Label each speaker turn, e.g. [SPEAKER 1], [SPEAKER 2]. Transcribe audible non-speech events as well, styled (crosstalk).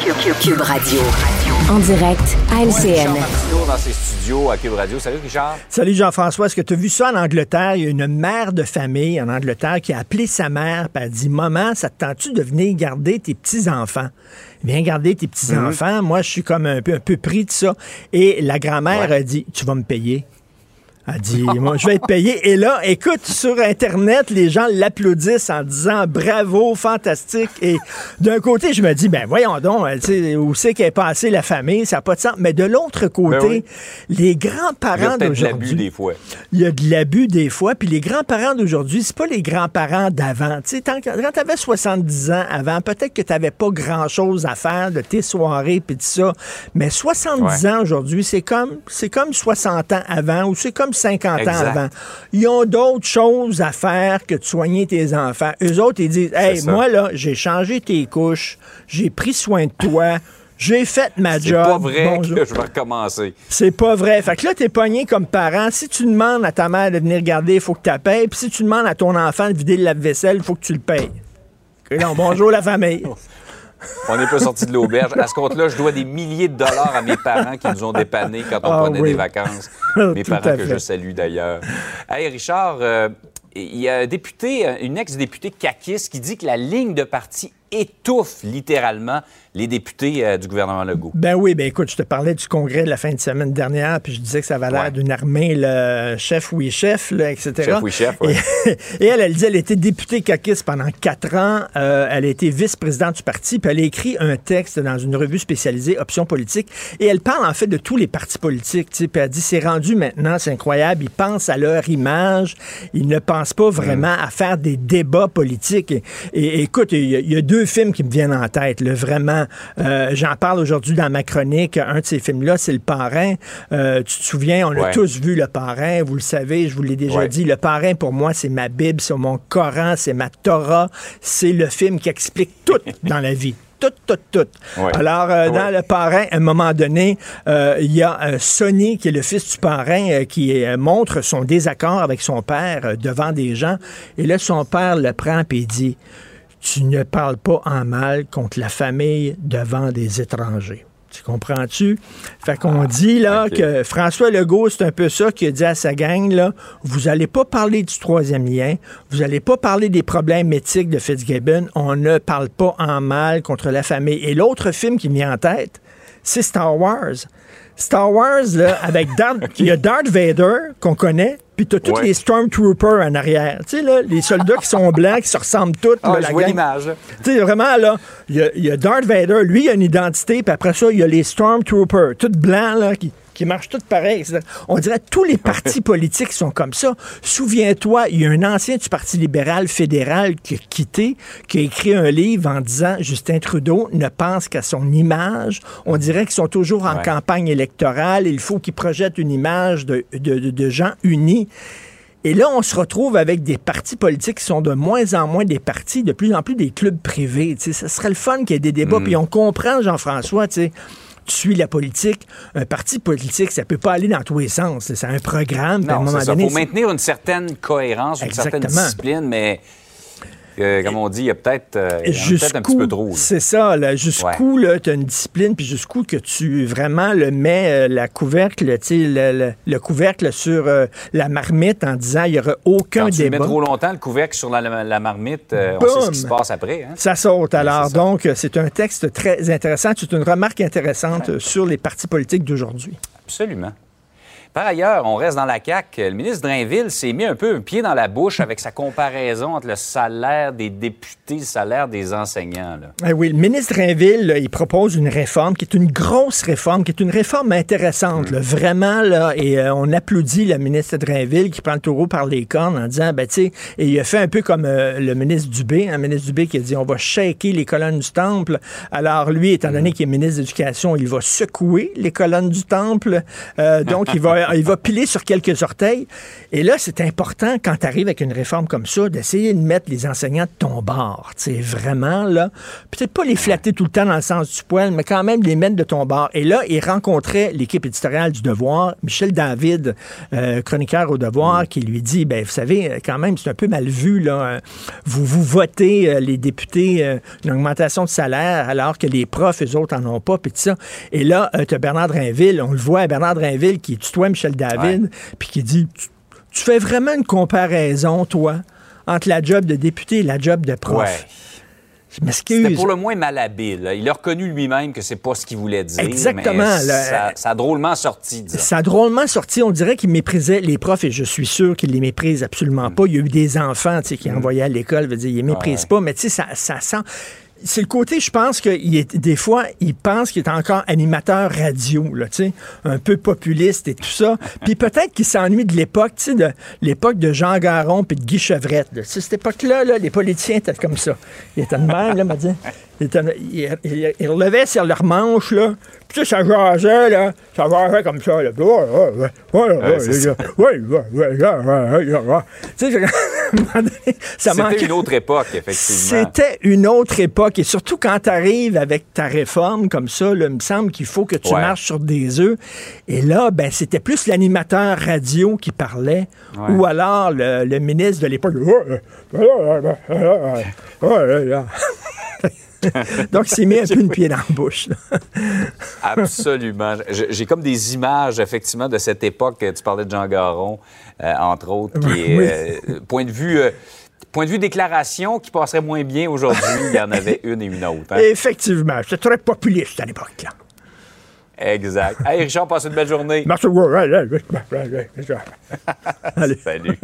[SPEAKER 1] Cube Radio. En direct à LCN.
[SPEAKER 2] Martineau dans ses studios à Cube Radio. Salut Richard.
[SPEAKER 3] Salut Jean-François. Est-ce que tu as vu ça en Angleterre? Il y a une mère de famille en Angleterre qui a appelé sa mère et a dit Maman, ça te tente-tu de venir garder tes petits-enfants? Viens garder tes petits-enfants. Moi, je suis comme un peu, un peu pris de ça. Et la grand-mère
[SPEAKER 2] Ouais.
[SPEAKER 3] a dit Tu vas me payer. Elle dit, moi, je vais être payé. Et là, écoute, sur Internet, les gens l'applaudissent en disant bravo, fantastique. Et d'un côté, je me dis, ben voyons donc, sais, où c'est qu'est passée la famille, ça n'a pas de sens. Mais de l'autre côté,
[SPEAKER 2] Ben oui.
[SPEAKER 3] les
[SPEAKER 2] Il y
[SPEAKER 3] grands-parents
[SPEAKER 2] a peut-être de l'abus
[SPEAKER 3] d'aujourd'hui.
[SPEAKER 2] des fois.
[SPEAKER 3] Il y a de l'abus des fois. Puis les grands-parents d'aujourd'hui, c'est pas les grands-parents d'avant. Tu sais, quand tu avais 70 ans avant, peut-être que tu n'avais pas grand-chose à faire de tes soirées puis tout ça. Mais 70
[SPEAKER 2] Ouais.
[SPEAKER 3] ans aujourd'hui, c'est comme, c'est comme 60 ans avant ou c'est comme 50
[SPEAKER 2] Exact.
[SPEAKER 3] ans avant. Ils ont d'autres choses à faire que de soigner tes enfants. Eux autres, ils disent, hey, moi, là, j'ai changé tes couches, j'ai pris soin de toi. J'ai fait ma
[SPEAKER 2] C'est
[SPEAKER 3] job.
[SPEAKER 2] pas vrai
[SPEAKER 3] Bonjour.
[SPEAKER 2] que je vais recommencer.
[SPEAKER 3] C'est pas vrai. Fait que là, t'es pogné comme parent. Si tu demandes à ta mère de venir garder, il faut que tu la payes. Puis si tu demandes à ton enfant de vider le lave-vaisselle, il faut que tu le payes. Bonjour la famille. (laughs)
[SPEAKER 2] On n'est pas sorti de l'auberge. À ce compte-là, je dois des milliers de dollars à mes parents qui nous ont dépannés quand on
[SPEAKER 3] Ah
[SPEAKER 2] prenait
[SPEAKER 3] oui.
[SPEAKER 2] des vacances. (laughs) Mes
[SPEAKER 3] Tout
[SPEAKER 2] parents que je salue d'ailleurs. Hey Richard, euh, il y a un député, une ex-députée caquiste qui dit que la ligne de parti étouffe littéralement les députés euh, du gouvernement Legault.
[SPEAKER 3] Ben oui, ben écoute, je te parlais du congrès de la fin de semaine dernière, puis je disais que ça avait l'air
[SPEAKER 2] Ouais.
[SPEAKER 3] d'une armée, le chef oui chef, là, etc.
[SPEAKER 2] Chef oui chef, ouais.
[SPEAKER 3] Et, (laughs) et elle, elle dit, elle était députée caquiste pendant quatre ans. Euh, elle a été vice-présidente du parti, puis elle a écrit un texte dans une revue spécialisée, Options politiques, et elle parle en fait de tous les partis politiques. Puis elle dit, c'est rendu maintenant, c'est incroyable, ils pensent à leur image, ils ne pensent pas vraiment à faire des débats politiques. Et, et écoute, il y, a- il y a deux films qui me viennent en tête, là, vraiment. Euh, J'en parle aujourd'hui dans ma chronique. Un de ces films-là, c'est Le Parrain. Euh, tu te souviens, on a
[SPEAKER 2] Ouais.
[SPEAKER 3] tous vu Le Parrain, vous le savez, je vous l'ai déjà
[SPEAKER 2] Ouais.
[SPEAKER 3] dit. Le Parrain, pour moi, c'est ma Bible, c'est mon Coran, c'est ma Torah. C'est le film qui explique tout (laughs) dans la vie. Tout, tout, tout.
[SPEAKER 2] Ouais.
[SPEAKER 3] Alors, euh, dans le parrain, à un moment donné, euh, il y a euh, Sonny, qui est le fils du parrain, qui montre son désaccord avec son père devant des gens. Et là, son père le prend et dit Tu ne parles pas en mal contre la famille devant des étrangers. Tu comprends-tu? Fait qu'on dit là
[SPEAKER 2] Ah,
[SPEAKER 3] que François Legault, c'est un peu ça qu'il a dit à sa gang, là, vous allez pas parler du troisième lien, vous allez pas parler des problèmes éthiques de Fitzgibbon, on ne parle pas en mal contre la famille. Et l'autre film qui me vient en tête, c'est Star Wars. Star Wars, là, avec Darth, (laughs) il y a Darth Vader qu'on connaît, puis t'as tous
[SPEAKER 2] Ouais.
[SPEAKER 3] les Stormtroopers en arrière. Tu sais, là, les soldats qui sont blancs, qui se ressemblent tous.
[SPEAKER 2] Ah,
[SPEAKER 3] là,
[SPEAKER 2] je
[SPEAKER 3] la
[SPEAKER 2] vois l'image.
[SPEAKER 3] Tu sais, vraiment, là, il y y a Darth Vader, lui, il a une identité, puis après ça, il y a les Stormtroopers, tout blancs, là, qui, qui marchent tous pareil. etc. On dirait que tous les partis (laughs) politiques sont comme ça. Souviens-toi, il y a un ancien du Parti libéral fédéral qui a quitté, qui a écrit un livre en disant Justin Trudeau ne pense qu'à son image. On dirait qu'ils sont toujours en
[SPEAKER 2] Ouais.
[SPEAKER 3] campagne électorale. Il faut qu'ils projettent une image de, de- de- de gens unis. Et là, on se retrouve avec des partis politiques qui sont de moins en moins des partis, de plus en plus des clubs privés. Ce serait le fun qu'il y ait des
[SPEAKER 2] Mm.
[SPEAKER 3] débats. Puis on comprend, Jean-François, tu sais, tu suis la politique. Un parti politique, ça peut pas aller dans tous les sens. C'est un programme. puis à un
[SPEAKER 2] Non,
[SPEAKER 3] moment
[SPEAKER 2] ça. Il
[SPEAKER 3] donné,
[SPEAKER 2] faut maintenir une certaine cohérence, une certaine discipline, mais euh, comme on dit, il y a peut-être euh, un petit peu trop.
[SPEAKER 3] c'est ça, là, jusqu'où tu as une discipline, puis jusqu'où que tu vraiment le mets euh, la couvercle, tu le, le- le couvercle sur euh, la marmite en disant il n'y aura aucun
[SPEAKER 2] Quand tu
[SPEAKER 3] débat.
[SPEAKER 2] mets trop longtemps, le couvercle sur la, la- la marmite, on sait ce qui se passe après. Hein?
[SPEAKER 3] Ça saute alors.
[SPEAKER 2] ça.
[SPEAKER 3] Donc, c'est un texte très intéressant. C'est une remarque intéressante sur les partis politiques d'aujourd'hui.
[SPEAKER 2] Absolument. Par ailleurs, on reste dans la CAQ. Le ministre Drainville s'est mis un peu un pied dans la bouche avec sa comparaison entre le salaire des députés et le salaire des enseignants. là.
[SPEAKER 3] Eh oui, le ministre Drainville, là, il propose une réforme qui est une grosse réforme, qui est une réforme intéressante, là, vraiment, là, et euh, on applaudit le ministre Drainville qui prend le taureau par les cornes en disant, ben, tu sais, et il a fait un peu comme euh, le ministre Dubé, un ministre Dubé qui a dit, on va shaker les colonnes du temple. Alors, lui, étant donné qu'il est ministre de l'Éducation, il va secouer les colonnes du temple. Euh, donc, il va (laughs) il va piler sur quelques orteils. Et là, c'est important, quand tu arrives avec une réforme comme ça, d'essayer de mettre les enseignants de ton bord. C'est vraiment, là, peut-être pas les flatter tout le temps dans le sens du poil, mais quand même les mettre de ton bord. Et là, il rencontrait l'équipe éditoriale du Devoir, Michel David, euh, chroniqueur au Devoir, qui lui dit, ben, vous savez, quand même, c'est un peu mal vu, là. euh, Vous, vous votez, euh, les députés, euh, une augmentation de salaire, alors que les profs, eux autres, en ont pas, puis tout ça. Et là, tu as Bernard Drinville, on le voit, Bernard Drinville, qui tutoie Michel David, puis qui dit, tu, tu fais vraiment une comparaison, toi, entre la job de député et la job de prof.
[SPEAKER 2] C'était pour le moins malhabile. Il a reconnu lui-même que c'est pas ce qu'il voulait dire.
[SPEAKER 3] Exactement,
[SPEAKER 2] mais ça, ça a drôlement sorti, disons.
[SPEAKER 3] Ça a drôlement sorti. On dirait qu'il méprisait les profs et je suis sûr qu'il les méprise absolument pas. Il y a eu des enfants qui envoyaient à l'école, il les méprise pas, mais tu sais, ça, ça sent. C'est le côté, je pense que il est, des fois, il pense qu'il est encore animateur radio, là, tu sais, un peu populiste et tout ça. (laughs) Puis peut-être qu'il s'ennuie de l'époque, tu sais, de l'époque de Jean Garon puis de Guy Chevrette. là. Cette époque-là, là, les politiciens étaient comme ça. Ils étaient de même, là, m'a dit. Ils, étaient- ils- ils- ils relevaient sur leur manche, là. Puis ça jasait, là. Ça jasait comme ça, là. Puis, ouais, ouais, ouais, ouais, ouais,
[SPEAKER 2] c'est ça.
[SPEAKER 3] ouais, ouais, ouais, ouais, ouais, ouais, ouais. Tu sais, à un moment donné, (laughs) ça.
[SPEAKER 2] C'était une autre époque, effectivement.
[SPEAKER 3] C'était une autre époque. Et surtout quand tu arrives avec ta réforme comme ça, là, il me semble qu'il faut que tu
[SPEAKER 2] Ouais.
[SPEAKER 3] marches sur des œufs. Et là, ben, c'était plus l'animateur radio qui parlait
[SPEAKER 2] Ouais.
[SPEAKER 3] ou alors le, le ministre de l'époque. (laughs) (laughs) Donc, il s'est mis un peu une pied dans la bouche. (laughs)
[SPEAKER 2] Absolument. J'ai comme des images, effectivement, de cette époque. Tu parlais de Jean Garon, euh, entre autres, qui est,
[SPEAKER 3] Oui.
[SPEAKER 2] euh, point de vue... euh, Point de vue déclaration qui passerait moins bien aujourd'hui, il y en avait une et une autre. hein.
[SPEAKER 3] Effectivement, c'était très populiste à l'époque. là.
[SPEAKER 2] Exact. Hey, Richard, passe une belle journée.
[SPEAKER 3] Merci. (laughs)
[SPEAKER 2] Salut.